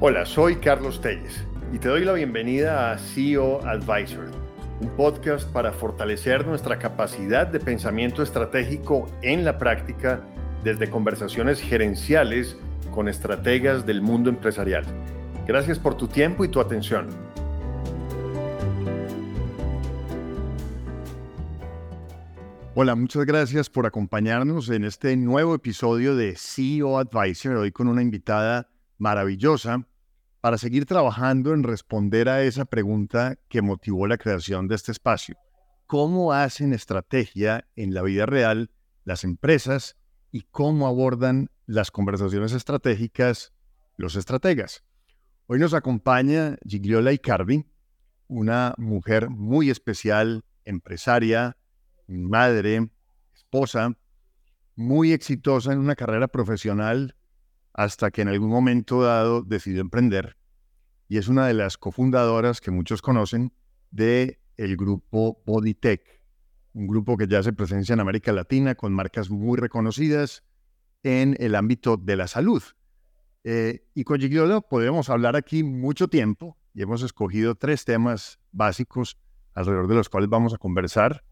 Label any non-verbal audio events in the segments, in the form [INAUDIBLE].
Hola, soy Carlos Telles y te doy la bienvenida a CEO Advisor, un podcast para fortalecer nuestra capacidad de pensamiento estratégico en la práctica desde conversaciones gerenciales con estrategas del mundo empresarial. Gracias por tu tiempo y tu atención. Hola, muchas gracias por acompañarnos en este nuevo episodio de CEO Advisor, hoy con una invitada maravillosa para seguir trabajando en responder a esa pregunta que motivó la creación de este espacio. ¿Cómo hacen estrategia en la vida real las empresas y cómo abordan las conversaciones estratégicas los estrategas? Hoy nos acompaña Gigliola Icardi, una mujer muy especial, empresaria, madre, esposa, muy exitosa en una carrera profesional hasta que en algún momento dado decidió emprender y es una de las cofundadoras que muchos conocen de el grupo Bodytech, un grupo que ya se presencia en América Latina con marcas muy reconocidas en el ámbito de la salud. Eh, y con Gigliola podemos hablar aquí mucho tiempo y hemos escogido tres temas básicos alrededor de los cuales vamos a conversar.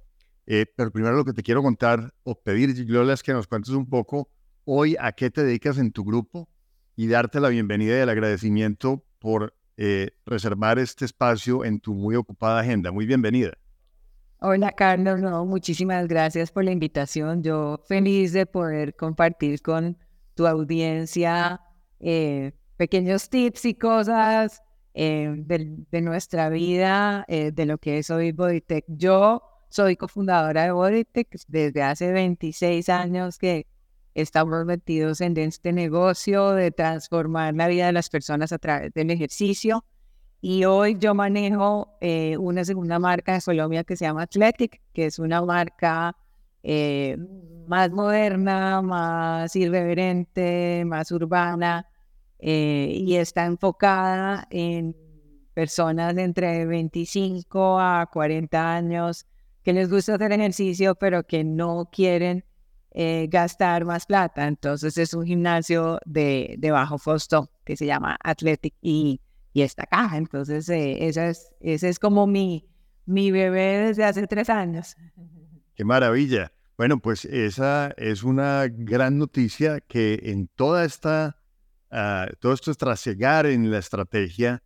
Eh, pero primero lo que te quiero contar o pedir, Gigliola, es que nos cuentes un poco hoy a qué te dedicas en tu grupo y darte la bienvenida y el agradecimiento por eh, reservar este espacio en tu muy ocupada agenda. Muy bienvenida. Hola Carlos, no, muchísimas gracias por la invitación. Yo feliz de poder compartir con tu audiencia eh, pequeños tips y cosas eh, de, nuestra vida, de lo que es hoy Bodytech. Yo soy cofundadora de Bodytech desde hace 26 años que estamos metidos en este negocio de transformar la vida de las personas a través del ejercicio. Y hoy yo manejo eh, una segunda marca de Colombia que se llama Athletic, que es una marca eh, más moderna, más irreverente, más urbana eh, y está enfocada en personas de entre 25 a 40 años que les gusta hacer ejercicio, pero que no quieren eh, gastar más plata. Entonces es un gimnasio de, de bajo costo que se llama Athletic y, y está acá. Entonces eh, esa es, ese es como mi, mi bebé desde hace tres años. [LAUGHS] Qué maravilla. Bueno, pues esa es una gran noticia que en toda esta, uh, todo esto es trasegar en la estrategia,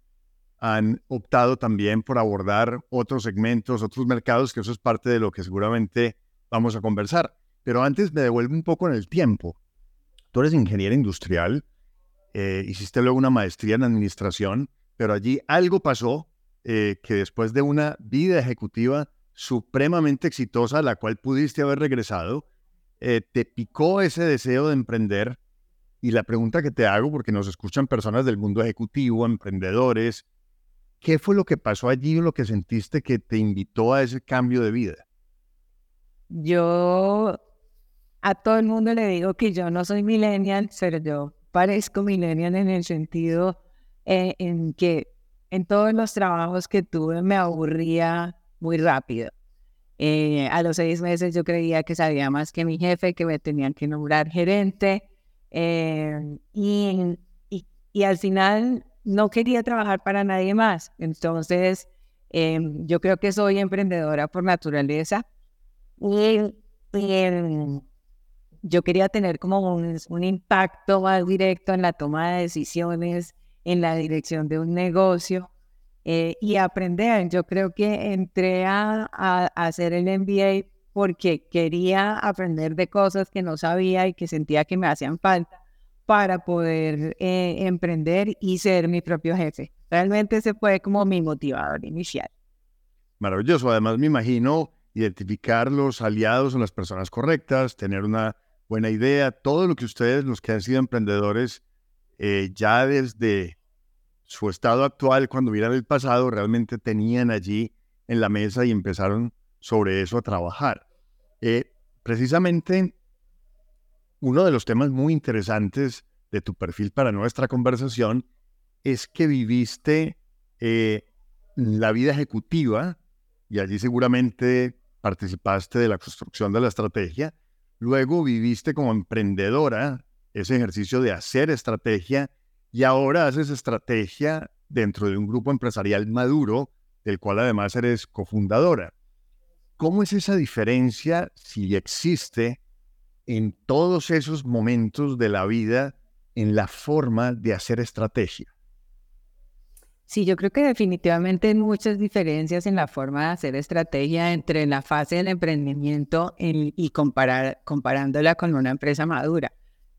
han optado también por abordar otros segmentos, otros mercados, que eso es parte de lo que seguramente vamos a conversar. Pero antes me devuelvo un poco en el tiempo. Tú eres ingeniero industrial, eh, hiciste luego una maestría en administración, pero allí algo pasó eh, que después de una vida ejecutiva supremamente exitosa, a la cual pudiste haber regresado, eh, te picó ese deseo de emprender. Y la pregunta que te hago, porque nos escuchan personas del mundo ejecutivo, emprendedores, ¿qué fue lo que pasó allí o lo que sentiste que te invitó a ese cambio de vida? Yo a todo el mundo le digo que yo no soy millennial, pero yo parezco millennial en el sentido eh, en que en todos los trabajos que tuve me aburría muy rápido. Eh, a los seis meses yo creía que sabía más que mi jefe, que me tenían que nombrar gerente. Eh, y, y, al final no quería trabajar para nadie más. Entonces, yo creo que soy emprendedora por naturaleza. Y, y yo quería tener como un, impacto más directo en la toma de decisiones, en la dirección de un negocio eh, y aprender. Yo creo que entré a, hacer el MBA porque quería aprender de cosas que no sabía y que sentía que me hacían falta para poder eh, emprender y ser mi propio jefe. Realmente ese fue como mi motivador inicial. Maravilloso. Además, me imagino identificar los aliados o las personas correctas, tener una buena idea. Todo lo que ustedes, los que han sido emprendedores, eh, ya desde su estado actual, cuando miran el pasado, realmente tenían allí en la mesa y empezaron sobre eso a trabajar. Eh, precisamente, uno de los temas muy interesantes de tu perfil para nuestra conversación es que viviste eh, la vida ejecutiva y allí seguramente participaste de la construcción de la estrategia, Luego viviste como emprendedora ese ejercicio de hacer estrategia y ahora haces estrategia dentro de un grupo empresarial maduro, del cual además eres cofundadora. ¿Cómo es esa diferencia, si existe, en todos esos momentos de la vida en la forma de hacer estrategia? Sí, yo creo que definitivamente hay muchas diferencias en la forma de hacer estrategia entre la fase del emprendimiento y comparar, comparándola con una empresa madura.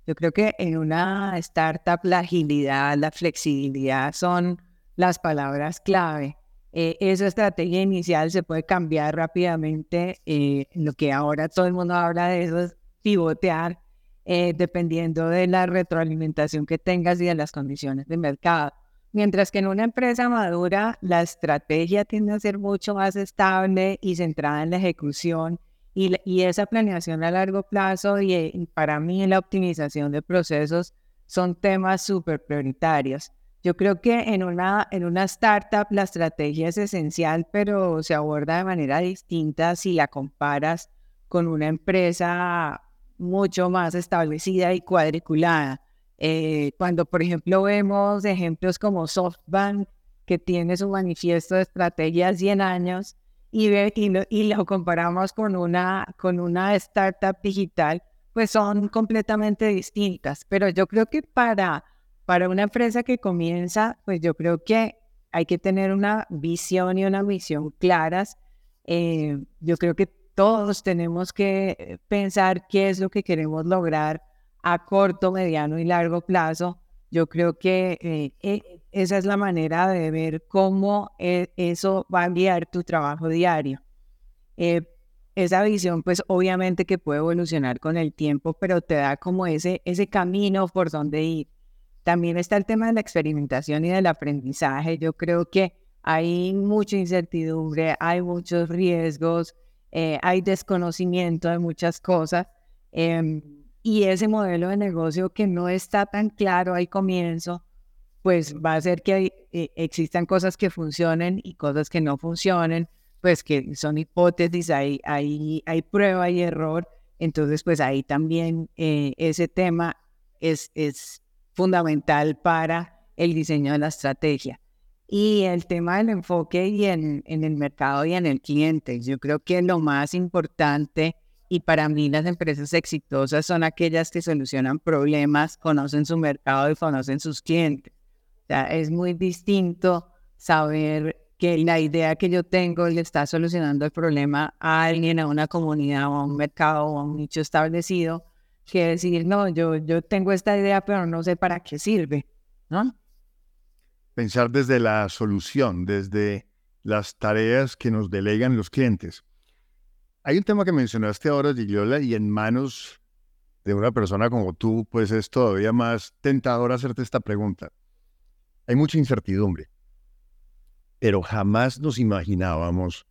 Yo creo que en una startup la agilidad, la flexibilidad son las palabras clave. Eh, esa estrategia inicial se puede cambiar rápidamente. Eh, lo que ahora todo el mundo habla de eso es pivotear eh, dependiendo de la retroalimentación que tengas y de las condiciones de mercado. Mientras que en una empresa madura la estrategia tiende a ser mucho más estable y centrada en la ejecución y, esa planeación a largo plazo y, y para mí la optimización de procesos son temas súper prioritarios. Yo creo que en una, en una startup la estrategia es esencial, pero se aborda de manera distinta si la comparas con una empresa mucho más establecida y cuadriculada. Eh, cuando, por ejemplo, vemos ejemplos como SoftBank, que tiene su manifiesto de estrategia 100 años, y, ve, y, lo, y lo comparamos con una, con una startup digital, pues son completamente distintas. Pero yo creo que para para una empresa que comienza, pues yo creo que hay que tener una visión y una misión claras. Eh, yo creo que todos tenemos que pensar qué es lo que queremos lograr a corto, mediano y largo plazo. Yo creo que eh, e, esa es la manera de ver cómo e, eso va a enviar tu trabajo diario. Eh, esa visión, pues obviamente que puede evolucionar con el tiempo, pero te da como ese, ese camino por donde ir. También está el tema de la experimentación y del aprendizaje. Yo creo que hay mucha incertidumbre, hay muchos riesgos, eh, hay desconocimiento de muchas cosas. Em, y ese modelo de negocio que no está tan claro al comienzo, pues va a hacer que eh, existan cosas que funcionen y cosas que no funcionen, pues que son hipótesis, hay, hay, hay prueba y error. Entonces, pues ahí también eh, ese tema es, es fundamental para el diseño de la estrategia. Y el tema del enfoque y en, en el mercado y en el cliente. Yo creo que lo más importante y para mí las empresas exitosas son aquellas que solucionan problemas, conocen su mercado y conocen sus clientes. O sea, es muy distinto saber que la idea que yo tengo le está solucionando el problema a alguien, a una comunidad a un mercado o a un nicho establecido, que decir, no, yo, yo tengo esta idea, pero no sé para qué sirve, ¿no? Pensar desde la solución, desde las tareas que nos delegan los clientes. Hay un tema que mencionaste ahora, Giliola, y en manos de una persona como tú, pues es todavía más tentador hacerte esta pregunta. Hay mucha incertidumbre, pero jamás nos imaginábamos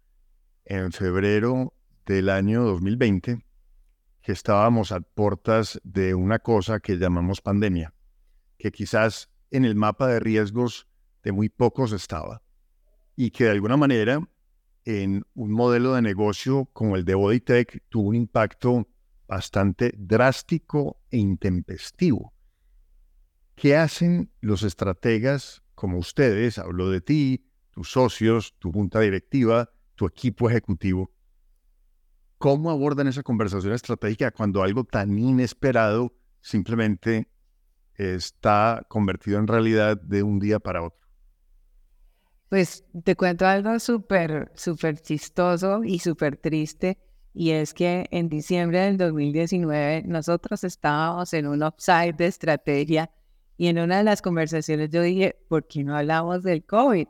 en febrero del año 2020 que estábamos a puertas de una cosa que llamamos pandemia, que quizás en el mapa de riesgos de muy pocos estaba, y que de alguna manera en un modelo de negocio como el de Bodytech tuvo un impacto bastante drástico e intempestivo. ¿Qué hacen los estrategas como ustedes? Hablo de ti, tus socios, tu junta directiva, tu equipo ejecutivo ¿Cómo abordan esa conversación estratégica cuando algo tan inesperado simplemente está convertido en realidad de un día para otro? Pues te cuento algo súper, súper chistoso y súper triste. Y es que en diciembre del 2019 nosotros estábamos en un upside de estrategia y en una de las conversaciones yo dije, ¿por qué no hablamos del COVID?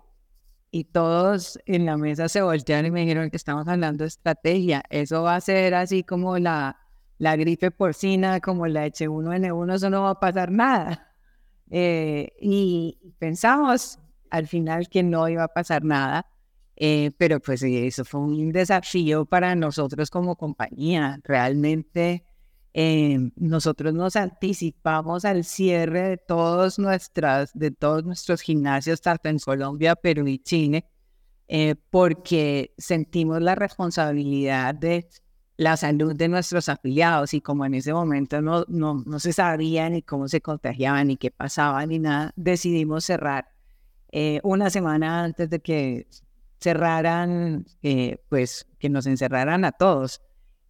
y todos en la mesa se voltearon y me dijeron que estamos hablando de estrategia. Eso va a ser así como la, la gripe porcina, como la H1N1, eso no va a pasar nada. Eh, y pensamos al final que no iba a pasar nada, eh, pero pues eso fue un desafío para nosotros como compañía. Realmente eh, nosotros nos anticipamos al cierre de todos, nuestras, de todos nuestros gimnasios, tanto en Colombia, Perú y Chile, eh, porque sentimos la responsabilidad de la salud de nuestros afiliados y como en ese momento no, no, no se sabía ni cómo se contagiaban ni qué pasaba ni nada, decidimos cerrar eh, una semana antes de que cerraran, eh, pues que nos encerraran a todos.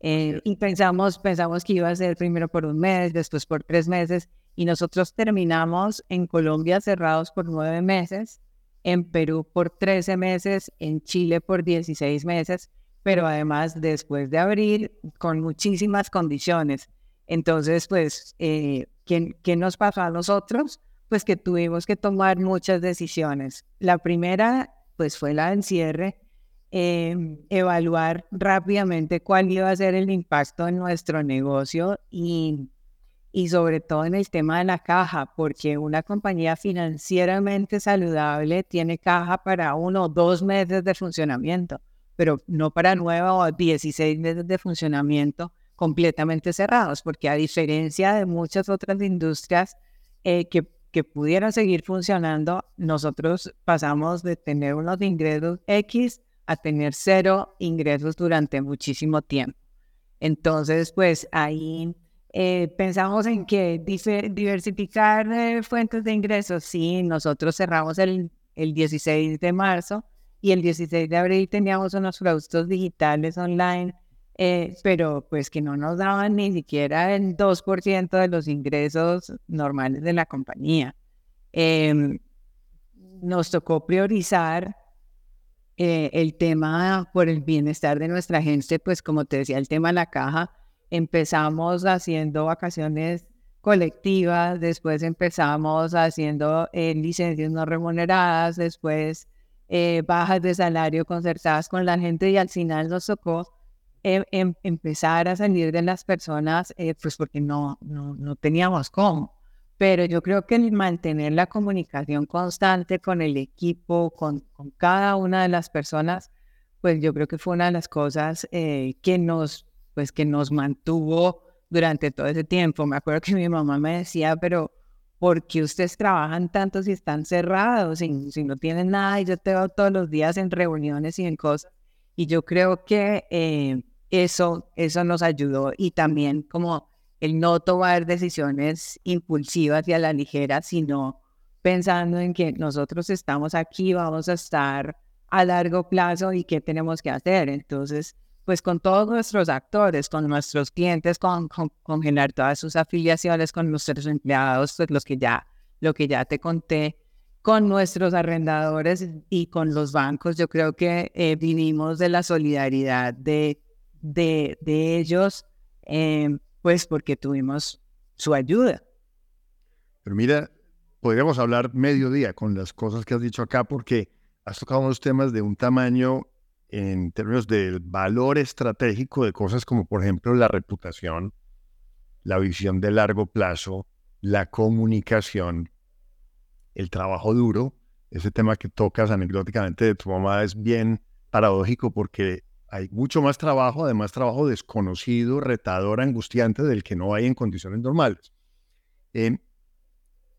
Eh, y pensamos, pensamos que iba a ser primero por un mes, después por tres meses, y nosotros terminamos en Colombia cerrados por nueve meses, en Perú por trece meses, en Chile por dieciséis meses, pero además después de abrir con muchísimas condiciones. Entonces, pues, eh, ¿qué, ¿qué nos pasó a nosotros? Pues que tuvimos que tomar muchas decisiones. La primera, pues, fue la del cierre Em, evaluar rápidamente cuál iba a ser el impacto en nuestro negocio y, y sobre todo en el tema de la caja, porque una compañía financieramente saludable tiene caja para uno o dos meses de funcionamiento, pero no para nueve o dieciséis meses de funcionamiento completamente cerrados, porque a diferencia de muchas otras industrias eh, que, que pudieran seguir funcionando, nosotros pasamos de tener unos ingresos X a tener cero ingresos durante muchísimo tiempo. Entonces, pues ahí eh, pensamos en que diversificar eh, fuentes de ingresos. Sí, nosotros cerramos el, el 16 de marzo y el 16 de abril teníamos unos productos digitales online, eh, pero pues que no nos daban ni siquiera el 2% de los ingresos normales de la compañía. Em, nos tocó priorizar eh, el tema por el bienestar de nuestra gente, pues como te decía, el tema de la caja, empezamos haciendo vacaciones colectivas, después empezamos haciendo eh, licencias no remuneradas, después eh, bajas de salario concertadas con la gente y al final nos tocó em, empezar a salir de las personas, pues porque no, no, no teníamos cómo pero yo creo que el mantener la comunicación constante con el equipo, con, con, cada una de las personas, pues yo creo que fue una de las cosas eh, que, nos, pues que nos mantuvo durante todo ese tiempo. Me acuerdo que mi mamá me decía, pero ¿por qué ustedes trabajan tanto si están cerrados, si, si no tienen nada? Y yo te veo todos los días en reuniones y en cosas. Y yo creo que eh, eso, eso nos ayudó y también como el no tomar decisiones impulsivas y a la ligera, sino pensando en que nosotros estamos aquí, vamos a estar a largo plazo y qué tenemos que hacer. Entonces, pues con todos nuestros actores, con nuestros clientes, con, congelar todas sus afiliaciones, con nuestros empleados, pues los que ya, lo que ya te conté, con nuestros arrendadores y con los bancos, yo creo que eh, vinimos de la solidaridad de, de, de ellos. Eh, pues porque tuvimos su ayuda. Pero mira, podríamos hablar mediodía con las cosas que has dicho acá porque has tocado unos temas de un tamaño en términos del valor estratégico de cosas como por ejemplo la reputación, la visión de largo plazo, la comunicación, el trabajo duro. Ese tema que tocas anecdóticamente de tu mamá es bien paradójico porque hay mucho más trabajo, además trabajo desconocido, retador, angustiante del que no hay en condiciones normales. Eh,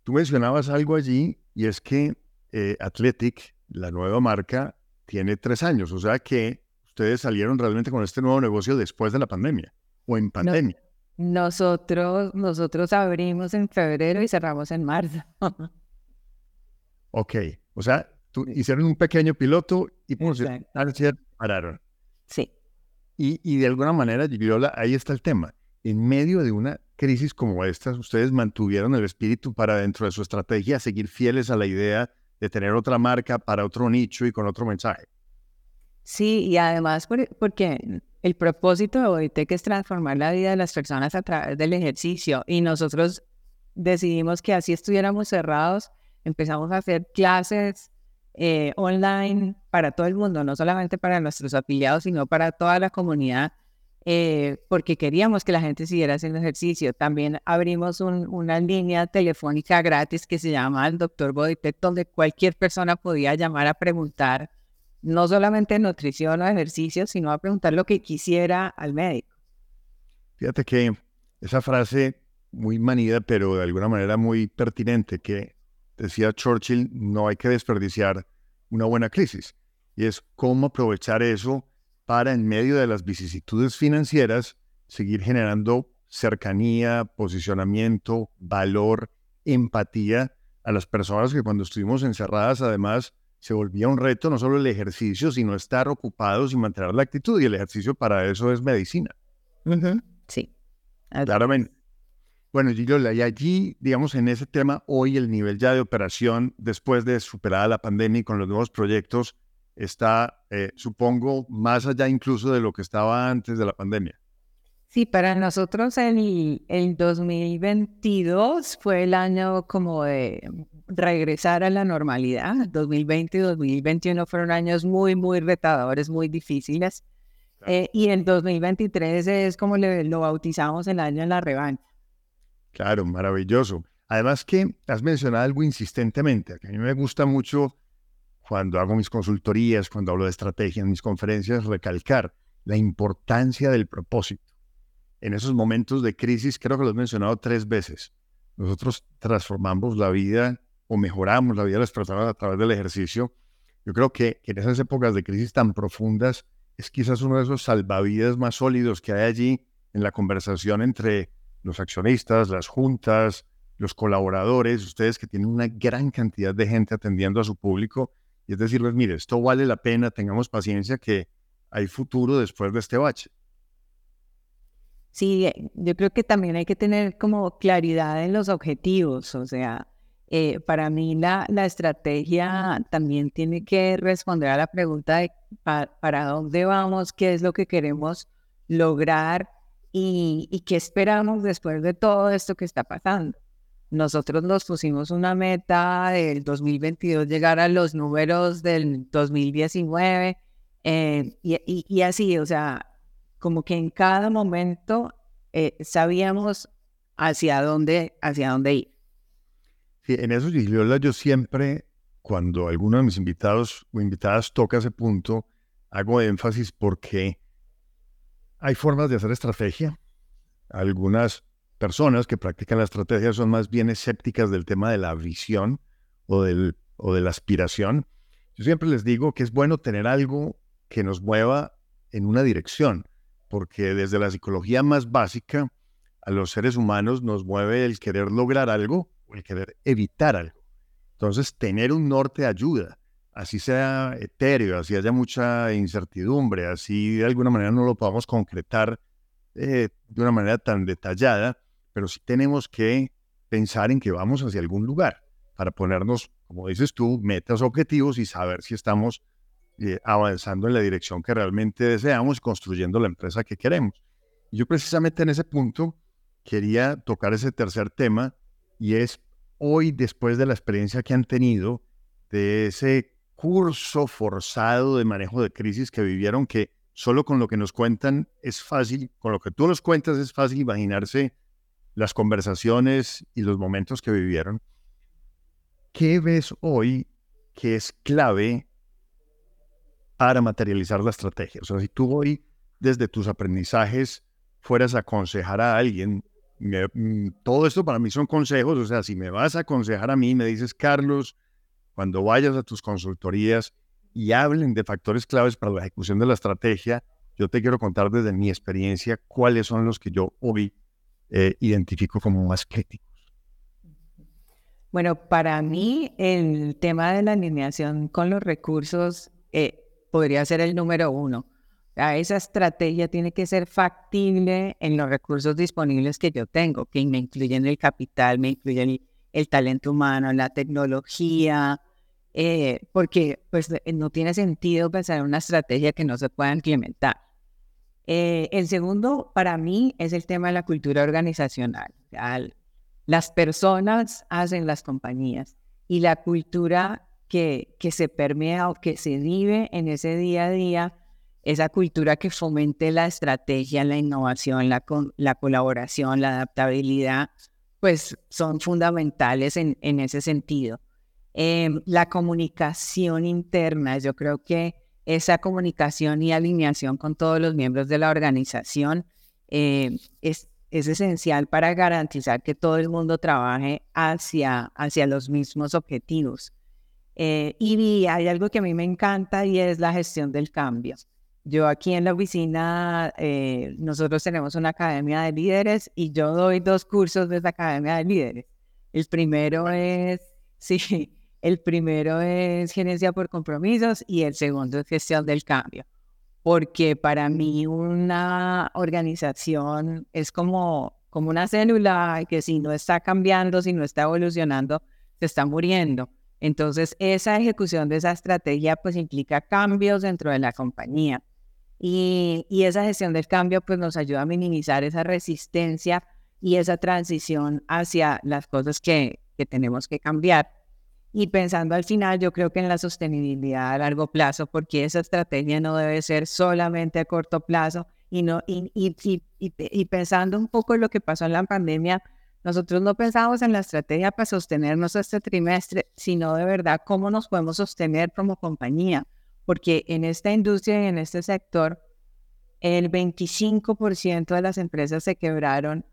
tú mencionabas algo allí y es que eh, Athletic, la nueva marca, tiene tres años, o sea que ustedes salieron realmente con este nuevo negocio después de la pandemia o en pandemia. nosotros, nosotros abrimos en febrero y cerramos en marzo. [LAUGHS] ok, o sea, tú, hicieron un pequeño piloto y pararon. Sí. Y, de alguna manera, Giriola, ahí está el tema. En medio de una crisis como esta, ustedes mantuvieron el espíritu para dentro de su estrategia seguir fieles a la idea de tener otra marca para otro nicho y con otro mensaje. Sí, y además porque el propósito de OITEC es transformar la vida de las personas a través del ejercicio y nosotros decidimos que así estuviéramos cerrados, empezamos a hacer clases eh, online para todo el mundo, no solamente para nuestros afiliados, sino para toda la comunidad, eh, porque queríamos que la gente siguiera haciendo ejercicio. También abrimos una línea telefónica gratis que se llama el Doctor Bodytech, donde cualquier persona podía llamar a preguntar no solamente nutrición o ejercicio, sino a preguntar lo que quisiera al médico. Fíjate que esa frase muy manida, pero de alguna manera muy pertinente, que decía Churchill, no hay que desperdiciar una buena crisis. Y es cómo aprovechar eso para, en medio de las vicisitudes financieras, seguir generando cercanía, posicionamiento, valor, empatía a las personas que cuando estuvimos encerradas, además, se volvía un reto no solo el ejercicio, sino estar ocupados y mantener la actitud. Y el ejercicio para eso es medicina. Sí. Claramente. Bueno, Gilola, y allí, digamos, en ese tema, hoy el nivel ya de operación, después de superada la pandemia y con los nuevos proyectos, está, eh, supongo, más allá incluso de lo que estaba antes de la pandemia. Sí, para nosotros el, el 2022 fue el año como de regresar a la normalidad. 2020 y 2021 fueron años muy, muy retadores, muy difíciles. Eh, y el 2023 es como le, lo bautizamos el año de la revancha. Claro, maravilloso. Además que has mencionado algo insistentemente, a mí me gusta mucho cuando hago mis consultorías, cuando hablo de estrategia en mis conferencias, recalcar la importancia del propósito. En esos momentos de crisis, creo que lo has mencionado tres veces, nosotros transformamos la vida o mejoramos la vida de las personas a través del ejercicio. Yo creo que en esas épocas de crisis tan profundas es quizás uno de esos salvavidas más sólidos que hay allí en la conversación entre los accionistas, las juntas, los colaboradores, ustedes que tienen una gran cantidad de gente atendiendo a su público, y es decirles, mire, esto vale la pena, tengamos paciencia que hay futuro después de este bache. Sí, eh, yo creo que también hay que tener como claridad en los objetivos, o sea, eh, para mí la, la, estrategia también tiene que responder a la pregunta de para dónde vamos, qué es lo que queremos lograr y, qué esperamos después de todo esto que está pasando. Nosotros nos pusimos una meta del 2022 llegar a los números del 2019 eh, y, así, o sea, como que en cada momento eh, sabíamos hacia dónde, hacia dónde ir. Sí, en eso, Gigliola, yo siempre, cuando alguno de mis invitados o invitadas toca ese punto, hago énfasis porque hay formas de hacer estrategia. Algunas personas que practican la estrategia son más bien escépticas del tema de la visión o, del, o de la aspiración. Yo siempre les digo que es bueno tener algo que nos mueva en una dirección, porque desde la psicología más básica, a los seres humanos nos mueve el querer lograr algo o el querer evitar algo. Entonces, tener un norte ayuda así sea etéreo, así haya mucha incertidumbre, así de alguna manera no lo podamos concretar eh, de una manera tan detallada, pero sí tenemos que pensar en que vamos hacia algún lugar para ponernos, como dices tú, metas, objetivos y saber si estamos eh, avanzando en la dirección que realmente deseamos y construyendo la empresa que queremos. Yo precisamente en ese punto quería tocar ese tercer tema y es hoy, después de la experiencia que han tenido, de ese curso forzado de manejo de crisis que vivieron que solo con lo que nos cuentan es fácil, con lo que tú nos cuentas es fácil imaginarse las conversaciones y los momentos que vivieron. ¿Qué ves hoy que es clave para materializar la estrategia? O sea, si tú hoy desde tus aprendizajes fueras a aconsejar a alguien, mm, todo esto para mí son consejos, o sea, si me vas a aconsejar a mí, me dices, Carlos, cuando vayas a tus consultorías y hablen de factores claves para la ejecución de la estrategia, yo te quiero contar desde mi experiencia cuáles son los que yo hoy eh, identifico como más críticos. Bueno, para mí el tema de la alineación con los recursos eh, podría ser el número uno. esa estrategia tiene que ser factible en los recursos disponibles que yo tengo, que me incluyen el capital, me incluyen el, el talento humano, la tecnología, eh, porque pues no tiene sentido pensar en una estrategia que no se pueda implementar. Eh, el segundo, para mí, es el tema de la cultura organizacional. las personas hacen las compañías y la cultura que, que se permea o que se vive en ese día a día, esa cultura que fomente la estrategia, la innovación, la, la colaboración, la adaptabilidad, pues son fundamentales en, en ese sentido. Em, la comunicación interna, yo creo que esa comunicación y alineación con todos los miembros de la organización em, es, es, esencial para garantizar que todo el mundo trabaje hacia, hacia los mismos objetivos. Eh, y hay algo que a mí me encanta y es la gestión del cambio. Yo aquí en la oficina, eh, nosotros tenemos una academia de líderes y yo doy dos cursos de esa academia de líderes. El primero es, [LAUGHS] sí, el primero es gerencia por compromisos y el segundo es gestión del cambio. Porque para mí una organización es como, como una célula que si no está cambiando, si no está evolucionando, se está muriendo. Entonces, esa ejecución de esa estrategia pues implica cambios dentro de la compañía. Y, esa gestión del cambio pues nos ayuda a minimizar esa resistencia y esa transición hacia las cosas que, que tenemos que cambiar. Y pensando al final, yo creo que en la sostenibilidad a largo plazo, porque esa estrategia no debe ser solamente a corto plazo y, no, y, y, y, pensando un poco en lo que pasó en la pandemia, nosotros no pensamos en la estrategia para sostenernos este trimestre, sino de verdad cómo nos podemos sostener como compañía porque en esta industria y en este sector, el 25% de las empresas se quebraron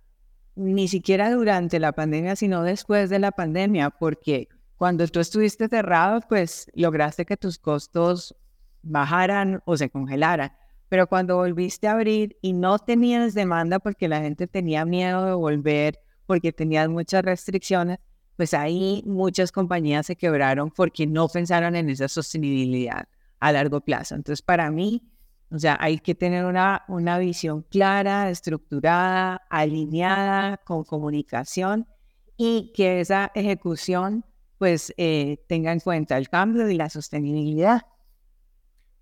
ni siquiera durante la pandemia, sino después de la pandemia, porque cuando tú estuviste cerrado, pues lograste que tus costos bajaran o se congelaran. Pero cuando volviste a abrir y no tenías demanda porque la gente tenía miedo de volver, porque tenías muchas restricciones, pues ahí muchas compañías se quebraron porque no pensaron en esa sostenibilidad a largo plazo. Entonces, para mí, o sea, hay que tener una, una visión clara, estructurada, alineada, con comunicación y que esa ejecución pues eh, tenga en cuenta el cambio y la sostenibilidad.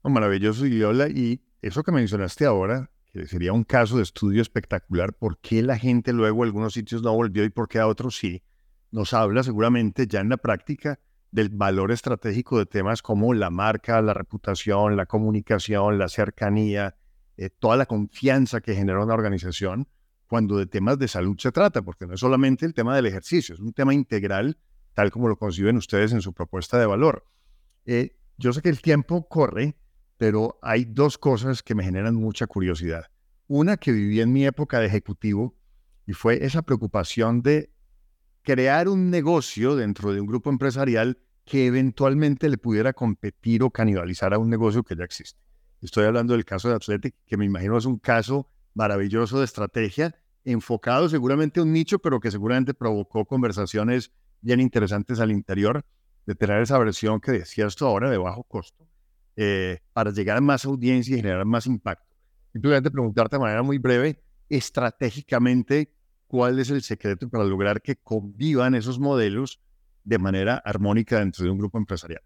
Oh, maravilloso, Yola. Y eso que mencionaste ahora, que sería un caso de estudio espectacular, ¿por qué la gente luego a algunos sitios no volvió y por qué a otros sí? Nos habla seguramente ya en la práctica del valor estratégico de temas como la marca, la reputación, la comunicación, la cercanía, eh, toda la confianza que genera una organización cuando de temas de salud se trata, porque no es solamente el tema del ejercicio, es un tema integral, tal como lo conciben ustedes en su propuesta de valor. Eh, yo sé que el tiempo corre, pero hay dos cosas que me generan mucha curiosidad. Una que viví en mi época de ejecutivo y fue esa preocupación de crear un negocio dentro de un grupo empresarial que eventualmente le pudiera competir o canibalizar a un negocio que ya existe. Estoy hablando del caso de Athletic, que me imagino es un caso maravilloso de estrategia, enfocado seguramente a un nicho, pero que seguramente provocó conversaciones bien interesantes al interior de tener esa versión que decía esto ahora de bajo costo, eh, para llegar a más audiencia y generar más impacto. Simplemente preguntarte de manera muy breve, estratégicamente, ¿cuál es el secreto para lograr que convivan esos modelos de manera armónica dentro de un grupo empresarial?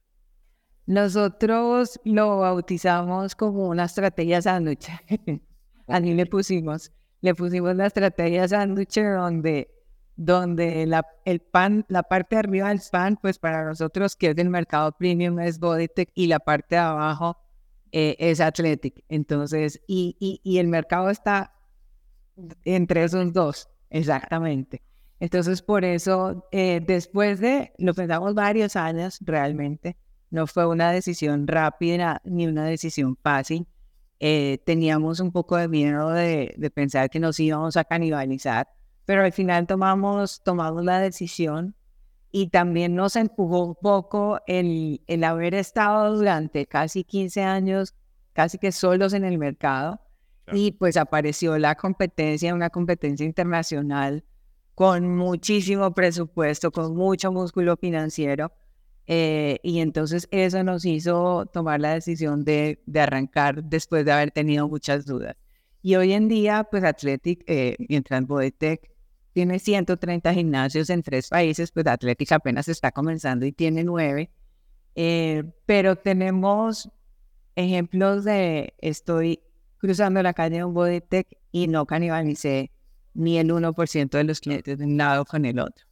Nosotros lo bautizamos como una estrategia sándwich. [LAUGHS] A mí le pusimos, le pusimos la estrategia sándwich donde, donde la, el pan, la parte de arriba del pan, pues para nosotros que es del mercado premium es Bodytech y la parte de abajo eh, es Athletic. Entonces, y, y, y el mercado está entre esos dos, exactamente. Entonces, por eso, eh, después de, lo pensamos varios años realmente, no fue una decisión rápida ni una decisión fácil. Eh, teníamos un poco de miedo de, pensar que nos íbamos a canibalizar, pero al final tomamos, tomamos la decisión y también nos empujó un poco el, el haber estado durante casi 15 años casi que solos en el mercado y pues apareció la competencia, una competencia internacional con muchísimo presupuesto, con mucho músculo financiero. Eh, y entonces eso nos hizo tomar la decisión de, de, arrancar después de haber tenido muchas dudas. Y hoy en día, pues Athletic, eh, mientras Bodetech tiene 130 gimnasios en tres países, pues Athletic apenas está comenzando y tiene nueve. Eh, pero tenemos ejemplos de estoy cruzando la calle de un Bodetech y no canibalicé ni el 1% de los clientes de un lado con el otro.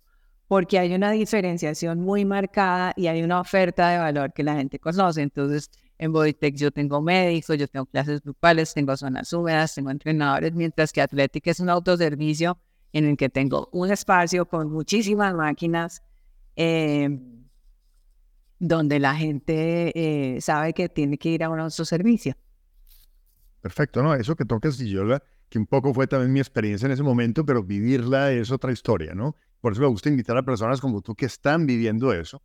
Porque hay una diferenciación muy marcada y hay una oferta de valor que la gente conoce. Entonces, en Bodytech yo tengo médicos, yo tengo clases grupales, tengo zonas húmedas, tengo entrenadores, mientras que Athletic es un autoservicio en el que tengo un espacio con muchísimas máquinas em, donde la gente eh, sabe que tiene que ir a un autoservicio. Perfecto, ¿no? Eso que tocas, Gillola, que un poco fue también mi experiencia en ese momento, pero vivirla es otra historia, ¿no? Por eso me gusta invitar a personas como tú que están viviendo eso.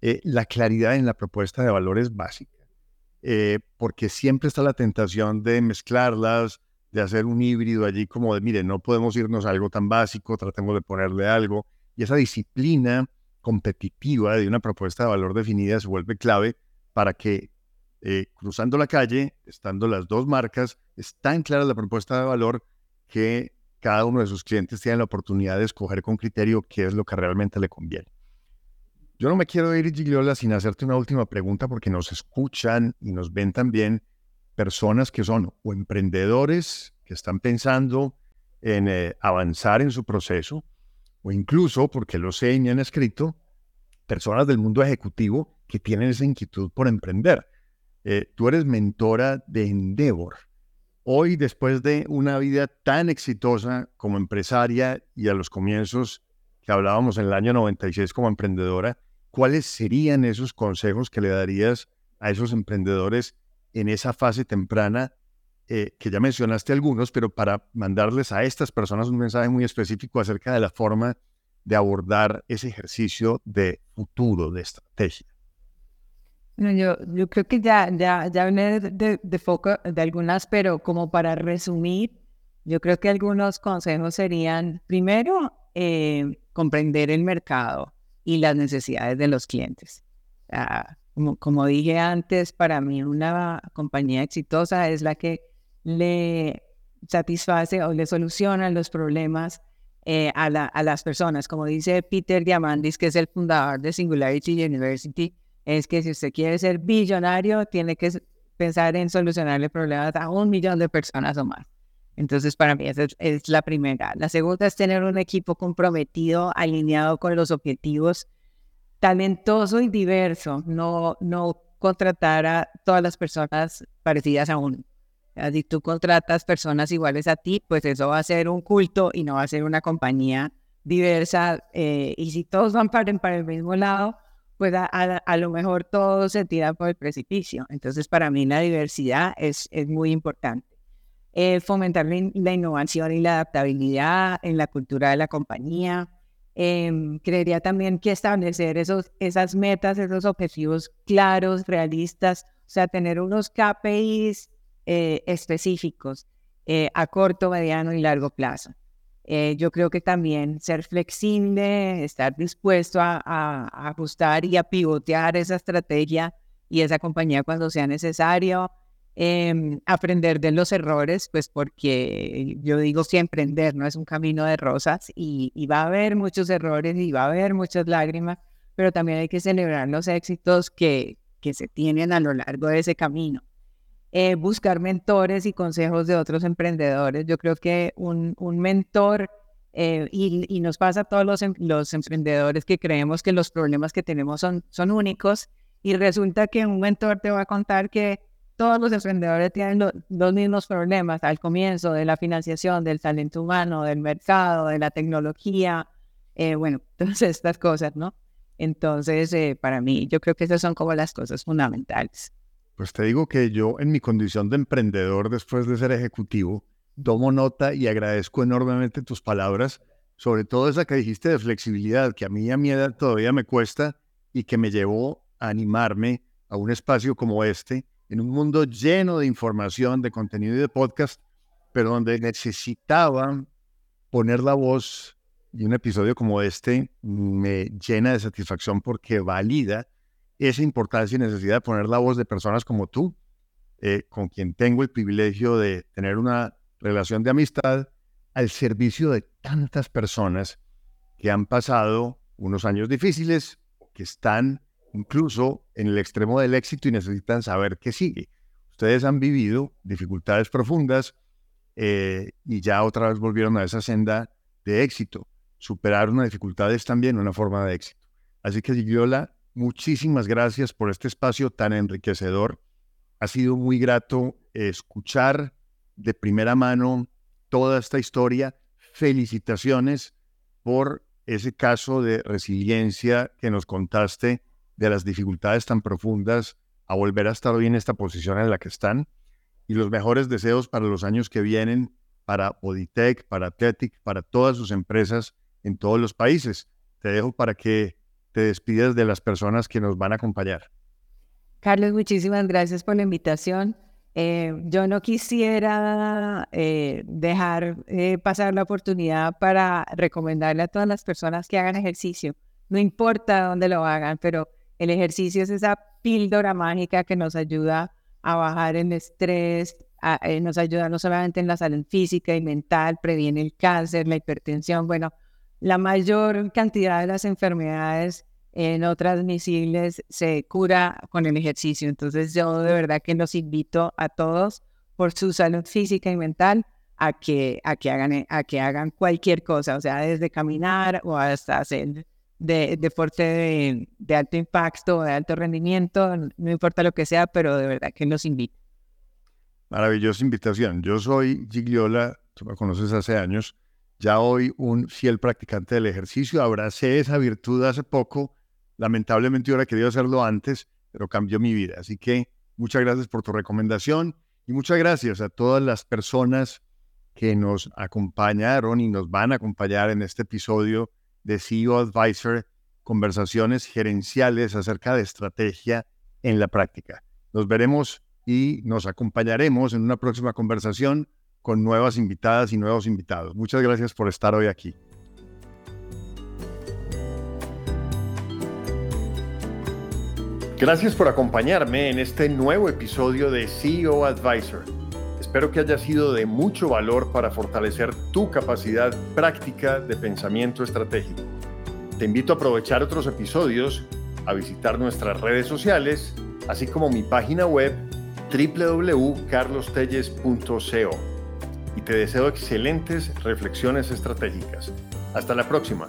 Eh, la claridad en la propuesta de valores básica. eh, porque siempre está la tentación de mezclarlas, de hacer un híbrido allí como de, mire, no podemos irnos a algo tan básico, tratemos de ponerle algo. Y esa disciplina competitiva de una propuesta de valor definida se vuelve clave para que eh, cruzando la calle, estando las dos marcas, es tan clara la propuesta de valor que cada uno de sus clientes tiene la oportunidad de escoger con criterio qué es lo que realmente le conviene. Yo no me quiero ir, Gigliola, sin hacerte una última pregunta porque nos escuchan y nos ven también personas que son o emprendedores que están pensando en eh, avanzar en su proceso o incluso, porque lo sé y han escrito, personas del mundo ejecutivo que tienen esa inquietud por emprender. Eh, tú eres mentora de Endeavor. Hoy, después de una vida tan exitosa como empresaria y a los comienzos que hablábamos en el año 96 como emprendedora, ¿cuáles serían esos consejos que le darías a esos emprendedores en esa fase temprana, eh, que ya mencionaste algunos, pero para mandarles a estas personas un mensaje muy específico acerca de la forma de abordar ese ejercicio de futuro, de estrategia? yo, yo creo que ya, ya, ya hablé de, de, foco de algunas, pero como para resumir, yo creo que algunos consejos serían, primero, eh, comprender el mercado y las necesidades de los clientes. Como, como dije antes, para mí una compañía exitosa es la que le satisface o le soluciona los problemas eh, a, la, a, las personas. Como dice Peter Diamandis, que es el fundador de Singularity University, es que si usted quiere ser billonario, tiene que pensar en solucionarle problemas a un millón de personas o más. Entonces, para mí esa es, la primera. La segunda es tener un equipo comprometido, alineado con los objetivos, talentoso y diverso, no, no contratar a todas las personas parecidas a uno. Si tú contratas personas iguales a ti, pues eso va a ser un culto y no va a ser una compañía diversa. Eh, y si todos van para, para el mismo lado, pues a, lo mejor todos se tiran por el precipicio. Entonces, para mí la diversidad es, es muy importante. Eh, fomentar la, innovación y la adaptabilidad en la cultura de la compañía. Eh, creería también que establecer esos, esas metas, esos objetivos claros, realistas, o sea, tener unos KPIs eh, específicos eh, a corto, mediano y largo plazo. yo creo que también ser flexible, estar dispuesto a, a, ajustar y a pivotear esa estrategia y esa compañía cuando sea necesario. Em, aprender de los errores, pues porque yo digo que emprender no es un camino de rosas y, va a haber muchos errores y va a haber muchas lágrimas, pero también hay que celebrar los éxitos que, que se tienen a lo largo de ese camino. Eh, buscar mentores y consejos de otros emprendedores. Yo creo que un, un mentor, eh, y, y, nos pasa a todos los, em, los emprendedores que creemos que los problemas que tenemos son, son únicos y resulta que un mentor te va a contar que todos los emprendedores tienen los mismos problemas al comienzo de la financiación, del talento humano, del mercado, de la tecnología, eh, bueno, [LAUGHS] todas estas cosas, ¿no? Entonces, eh, para mí, yo creo que esas son como las cosas fundamentales. Pues te digo que yo, en mi condición de emprendedor, después de ser ejecutivo, tomo nota y agradezco enormemente tus palabras, sobre todo esa que dijiste de flexibilidad, que a mí a mi edad todavía me cuesta y que me llevó a animarme a un espacio como este, en un mundo lleno de información, de contenido y de podcast, pero donde necesitaba poner la voz y un episodio como este me llena de satisfacción porque valida esa importancia y necesidad de poner la voz de personas como tú, eh, con quien tengo el privilegio de tener una relación de amistad al servicio de tantas personas que han pasado unos años difíciles, que están incluso en el extremo del éxito y necesitan saber qué sigue. Ustedes han vivido dificultades profundas eh, y ya otra vez volvieron a esa senda de éxito. Superar una dificultad es también una forma de éxito. Así que, Gigiola, muchísimas gracias por este espacio tan enriquecedor. Ha sido muy grato escuchar de primera mano toda esta historia. Felicitaciones por ese caso de resiliencia que nos contaste de las dificultades tan profundas a volver a estar hoy en esta posición en la que están y los mejores deseos para los años que vienen para Oditec, para Athletic, para todas sus empresas en todos los países. Te dejo para que te despidas de las personas que nos van a acompañar. Carlos, muchísimas gracias por la invitación. Eh, yo no quisiera eh, dejar eh, pasar la oportunidad para recomendarle a todas las personas que hagan ejercicio. No importa dónde lo hagan, pero el ejercicio es esa píldora mágica que nos ayuda a bajar el estrés, nos ayuda no solamente en la salud física y mental, previene el cáncer, la hipertensión, bueno, la mayor cantidad de las enfermedades no transmisibles se cura con el ejercicio. Entonces yo de verdad que los invito a todos por su salud física y mental a que, a que, hagan, a que hagan cualquier cosa, o sea, desde caminar o hasta hacer de, deporte de, alto impacto de alto rendimiento, no importa lo que sea, pero de verdad que los invito. Maravillosa invitación. Yo soy Gigliola, tú me conoces hace años, ya hoy un fiel practicante del ejercicio, abracé esa virtud hace poco Lamentablemente yo hubiera querido hacerlo antes, pero cambió mi vida. Así que muchas gracias por tu recomendación y muchas gracias a todas las personas que nos acompañaron y nos van a acompañar en este episodio de CEO Advisor, conversaciones gerenciales acerca de estrategia en la práctica. Nos veremos y nos acompañaremos en una próxima conversación con nuevas invitadas y nuevos invitados. Muchas gracias por estar hoy aquí. Gracias por acompañarme en este nuevo episodio de CEO Advisor. Espero que haya sido de mucho valor para fortalecer tu capacidad práctica de pensamiento estratégico. Te invito a aprovechar otros episodios, a visitar nuestras redes sociales, así como mi página web www.carlostelles.co. Y te deseo excelentes reflexiones estratégicas. Hasta la próxima.